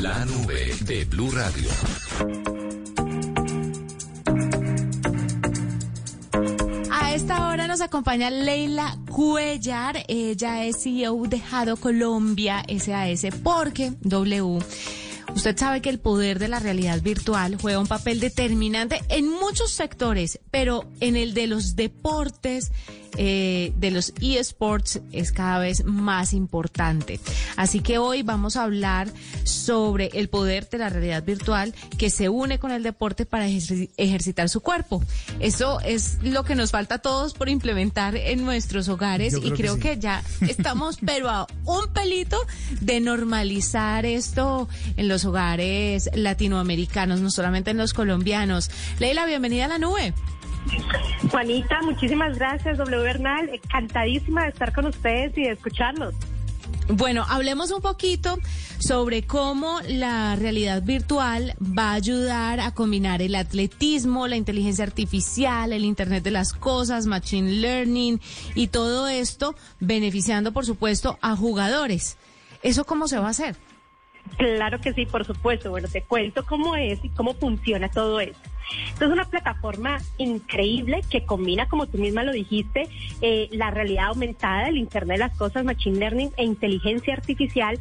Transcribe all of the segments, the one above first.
La nube de Blue Radio. A esta hora nos acompaña Leila Cuellar. Ella es CEO de Jado Colombia SAS porque W. Usted sabe que el poder de la realidad virtual juega un papel determinante en muchos sectores, pero en el de los deportes, eh, de los eSports es cada vez más importante. Así que hoy vamos a hablar sobre el poder de la realidad virtual que se une con el deporte para ejercitar su cuerpo. Eso es lo que nos falta a todos por implementar en nuestros hogares y creo que, que ya estamos pero a un pelito de normalizar esto en los hogares latinoamericanos, no solamente en los colombianos. Leila, bienvenida a la nube. Juanita, muchísimas gracias, W Bernal. Encantadísima de estar con ustedes y de escucharlos. Bueno, hablemos un poquito sobre cómo la realidad virtual va a ayudar a combinar el atletismo, la inteligencia artificial, el Internet de las Cosas, Machine Learning y todo esto beneficiando, por supuesto, a jugadores. ¿Eso cómo se va a hacer? Claro que sí, por supuesto. Bueno, te cuento cómo es y cómo funciona todo esto. Esto es una plataforma increíble que combina, como tú misma lo dijiste, eh, la realidad aumentada, el Internet de las Cosas, Machine Learning e inteligencia artificial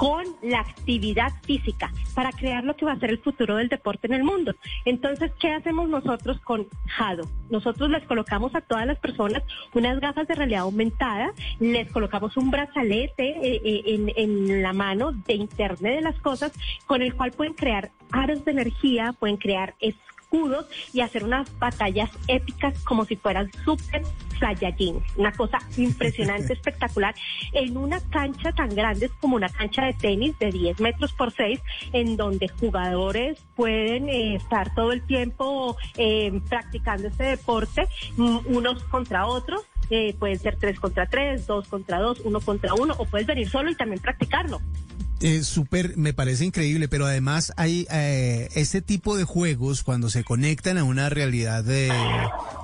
con la actividad física para crear lo que va a ser el futuro del deporte en el mundo. Entonces, ¿qué hacemos nosotros con Jado? Nosotros les colocamos a todas las personas unas gafas de realidad aumentada, les colocamos un brazalete eh, eh, en, en la mano de Internet de las Cosas con el cual pueden crear aros de energía, pueden crear escudos y hacer unas batallas épicas como si fueran super Saiyajin. Una cosa impresionante, espectacular, en una cancha tan grande como una cancha de tenis de 10 metros por 6, en donde jugadores pueden eh, estar todo el tiempo eh, practicando este deporte, mm, unos contra otros. Eh, pueden ser tres contra tres, dos contra dos, uno contra uno, o puedes venir solo y también practicarlo. Eh, súper, me parece increíble, pero además hay eh, este tipo de juegos cuando se conectan a una realidad eh,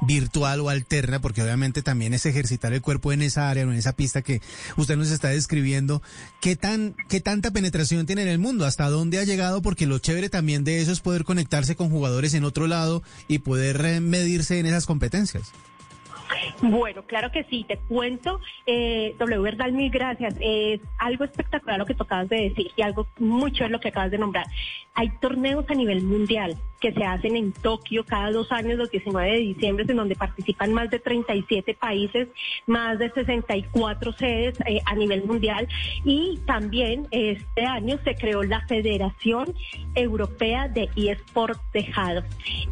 virtual o alterna, porque obviamente también es ejercitar el cuerpo en esa área o en esa pista que usted nos está describiendo. ¿Qué tan, qué tanta penetración tiene en el mundo? ¿Hasta dónde ha llegado? Porque lo chévere también de eso es poder conectarse con jugadores en otro lado y poder eh, medirse en esas competencias. Bueno, claro que sí, te cuento, eh, W Verdal, mil gracias. Es algo espectacular lo que tú acabas de decir y algo mucho es lo que acabas de nombrar. Hay torneos a nivel mundial que se hacen en Tokio cada dos años, los 19 de diciembre, en donde participan más de 37 países, más de 64 sedes eh, a nivel mundial. Y también este año se creó la Federación Europea de eSport Tejado.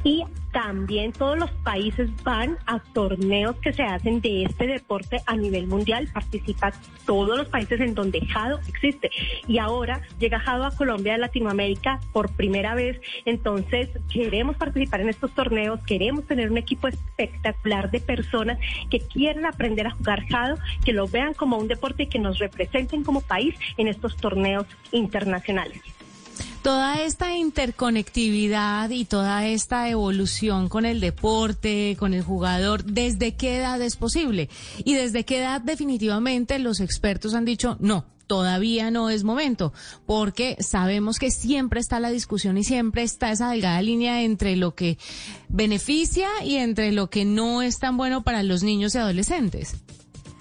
Y también todos los países van a torneos que se hacen de este deporte a nivel mundial. Participan todos los países en donde Jado existe. Y ahora llega Jado a Colombia de Latinoamérica por primera vez. Entonces queremos participar en estos torneos, queremos tener un equipo espectacular de personas que quieran aprender a jugar Jado, que lo vean como un deporte y que nos representen como país en estos torneos internacionales. Toda esta interconectividad y toda esta evolución con el deporte, con el jugador, ¿desde qué edad es posible? Y desde qué edad definitivamente los expertos han dicho, no, todavía no es momento, porque sabemos que siempre está la discusión y siempre está esa delgada línea entre lo que beneficia y entre lo que no es tan bueno para los niños y adolescentes.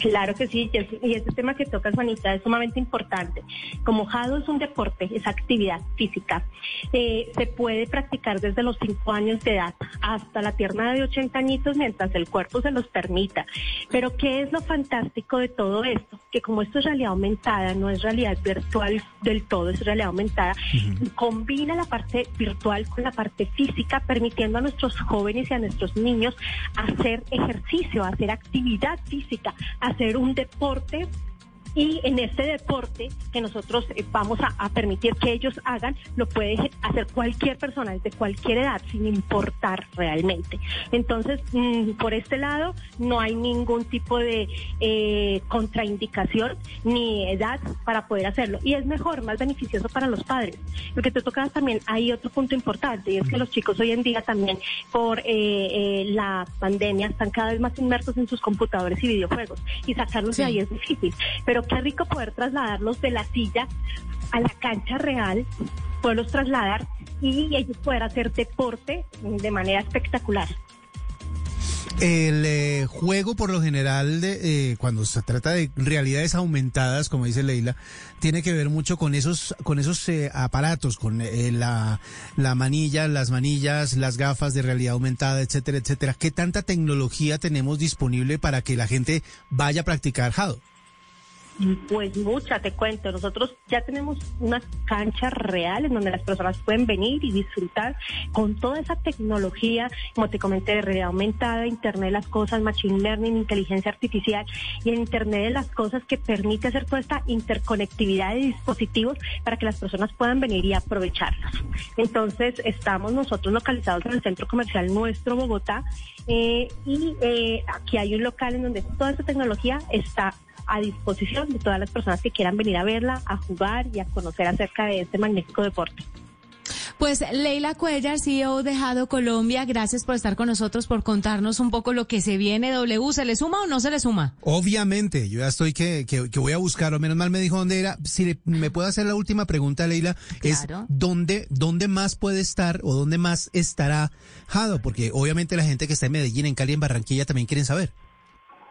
Claro que sí, y este tema que toca Juanita es sumamente importante. Como Jado es un deporte, es actividad física, eh, se puede practicar desde los 5 años de edad hasta la tierna de 80 añitos mientras el cuerpo se los permita. Pero ¿qué es lo fantástico de todo esto? Que como esto es realidad aumentada, no es realidad virtual del todo, es realidad aumentada, combina la parte virtual con la parte física, permitiendo a nuestros jóvenes y a nuestros niños hacer ejercicio, hacer actividad física, hacer un deporte y en este deporte que nosotros eh, vamos a, permitir que ellos hagan, lo puede hacer cualquier persona desde cualquier edad, sin importar realmente. Entonces, mm, por este lado, no hay ningún tipo de eh, contraindicación ni edad para poder hacerlo. Y es mejor, más beneficioso para los padres. Lo que te toca también, hay otro punto importante, y es que los chicos hoy en día también, por eh, la pandemia, están cada vez más inmersos en sus computadores y videojuegos. Y sacarlos de ahí es difícil. Pero qué rico poder trasladarlos de la silla a la cancha real, poderlos trasladar y ellos poder hacer deporte de manera espectacular. El eh, juego, por lo general, de, eh, cuando se trata de realidades aumentadas, como dice Leila, tiene que ver mucho con esos, con esos eh, aparatos, con la, la manilla, las manillas, las gafas de realidad aumentada, etcétera, etcétera. ¿Qué tanta tecnología tenemos disponible para que la gente vaya a practicar Jado? Pues mucha, te cuento. Nosotros ya tenemos una cancha real en donde las personas pueden venir y disfrutar con toda esa tecnología, como te comenté, de realidad aumentada, Internet de las cosas, Machine Learning, inteligencia artificial y el Internet de las cosas que permite hacer toda esta interconectividad de dispositivos para que las personas puedan venir y aprovecharlos. Entonces, estamos nosotros localizados en el centro comercial nuestro, Bogotá, eh, y eh, aquí hay un local en donde toda esta tecnología está a disposición de todas las personas que quieran venir a verla, a jugar y a conocer acerca de este magnífico deporte. Pues Leila Cuellar, CEO de Jado Colombia, gracias por estar con nosotros, por contarnos un poco lo que se viene. W, ¿se le suma o no se le suma? Obviamente, yo ya estoy que, que, voy a buscar, o menos mal me dijo dónde era. Si me puedo hacer la última pregunta, Leila, es ¿dónde, dónde más puede estar o dónde más estará Jado? Porque obviamente la gente que está en Medellín, en Cali, en Barranquilla también quieren saber.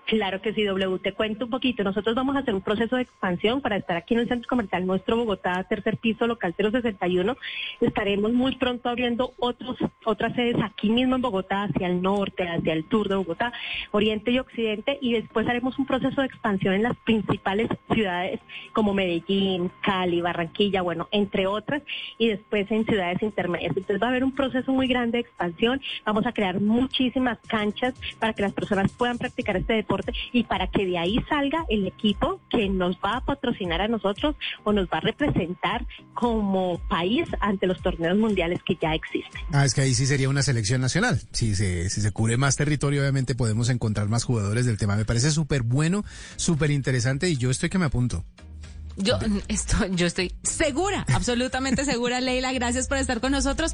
Claro que sí, W. Te cuento un poquito. Nosotros vamos a hacer un proceso de expansión para estar aquí en el centro comercial nuestro Bogotá, tercer piso, local 061. Estaremos muy pronto abriendo otros, otras sedes aquí mismo en Bogotá, hacia el norte, hacia el sur de Bogotá, oriente y occidente, y después haremos un proceso de expansión en las principales ciudades como Medellín, Cali, Barranquilla, bueno, entre otras, y después en ciudades intermedias. Entonces va a haber un proceso muy grande de expansión. Vamos a crear muchísimas canchas para que las personas puedan practicar este deporte y para que de ahí salga el equipo que nos va a patrocinar a nosotros o nos va a representar como país ante los torneos mundiales que ya existen. Ah, es que ahí sí sería una selección nacional. Si se, si se cubre más territorio, obviamente podemos encontrar más jugadores del tema. Me parece súper bueno, súper interesante y yo estoy que me apunto. Yo estoy, yo estoy segura, absolutamente segura, Leila. Gracias por estar con nosotros.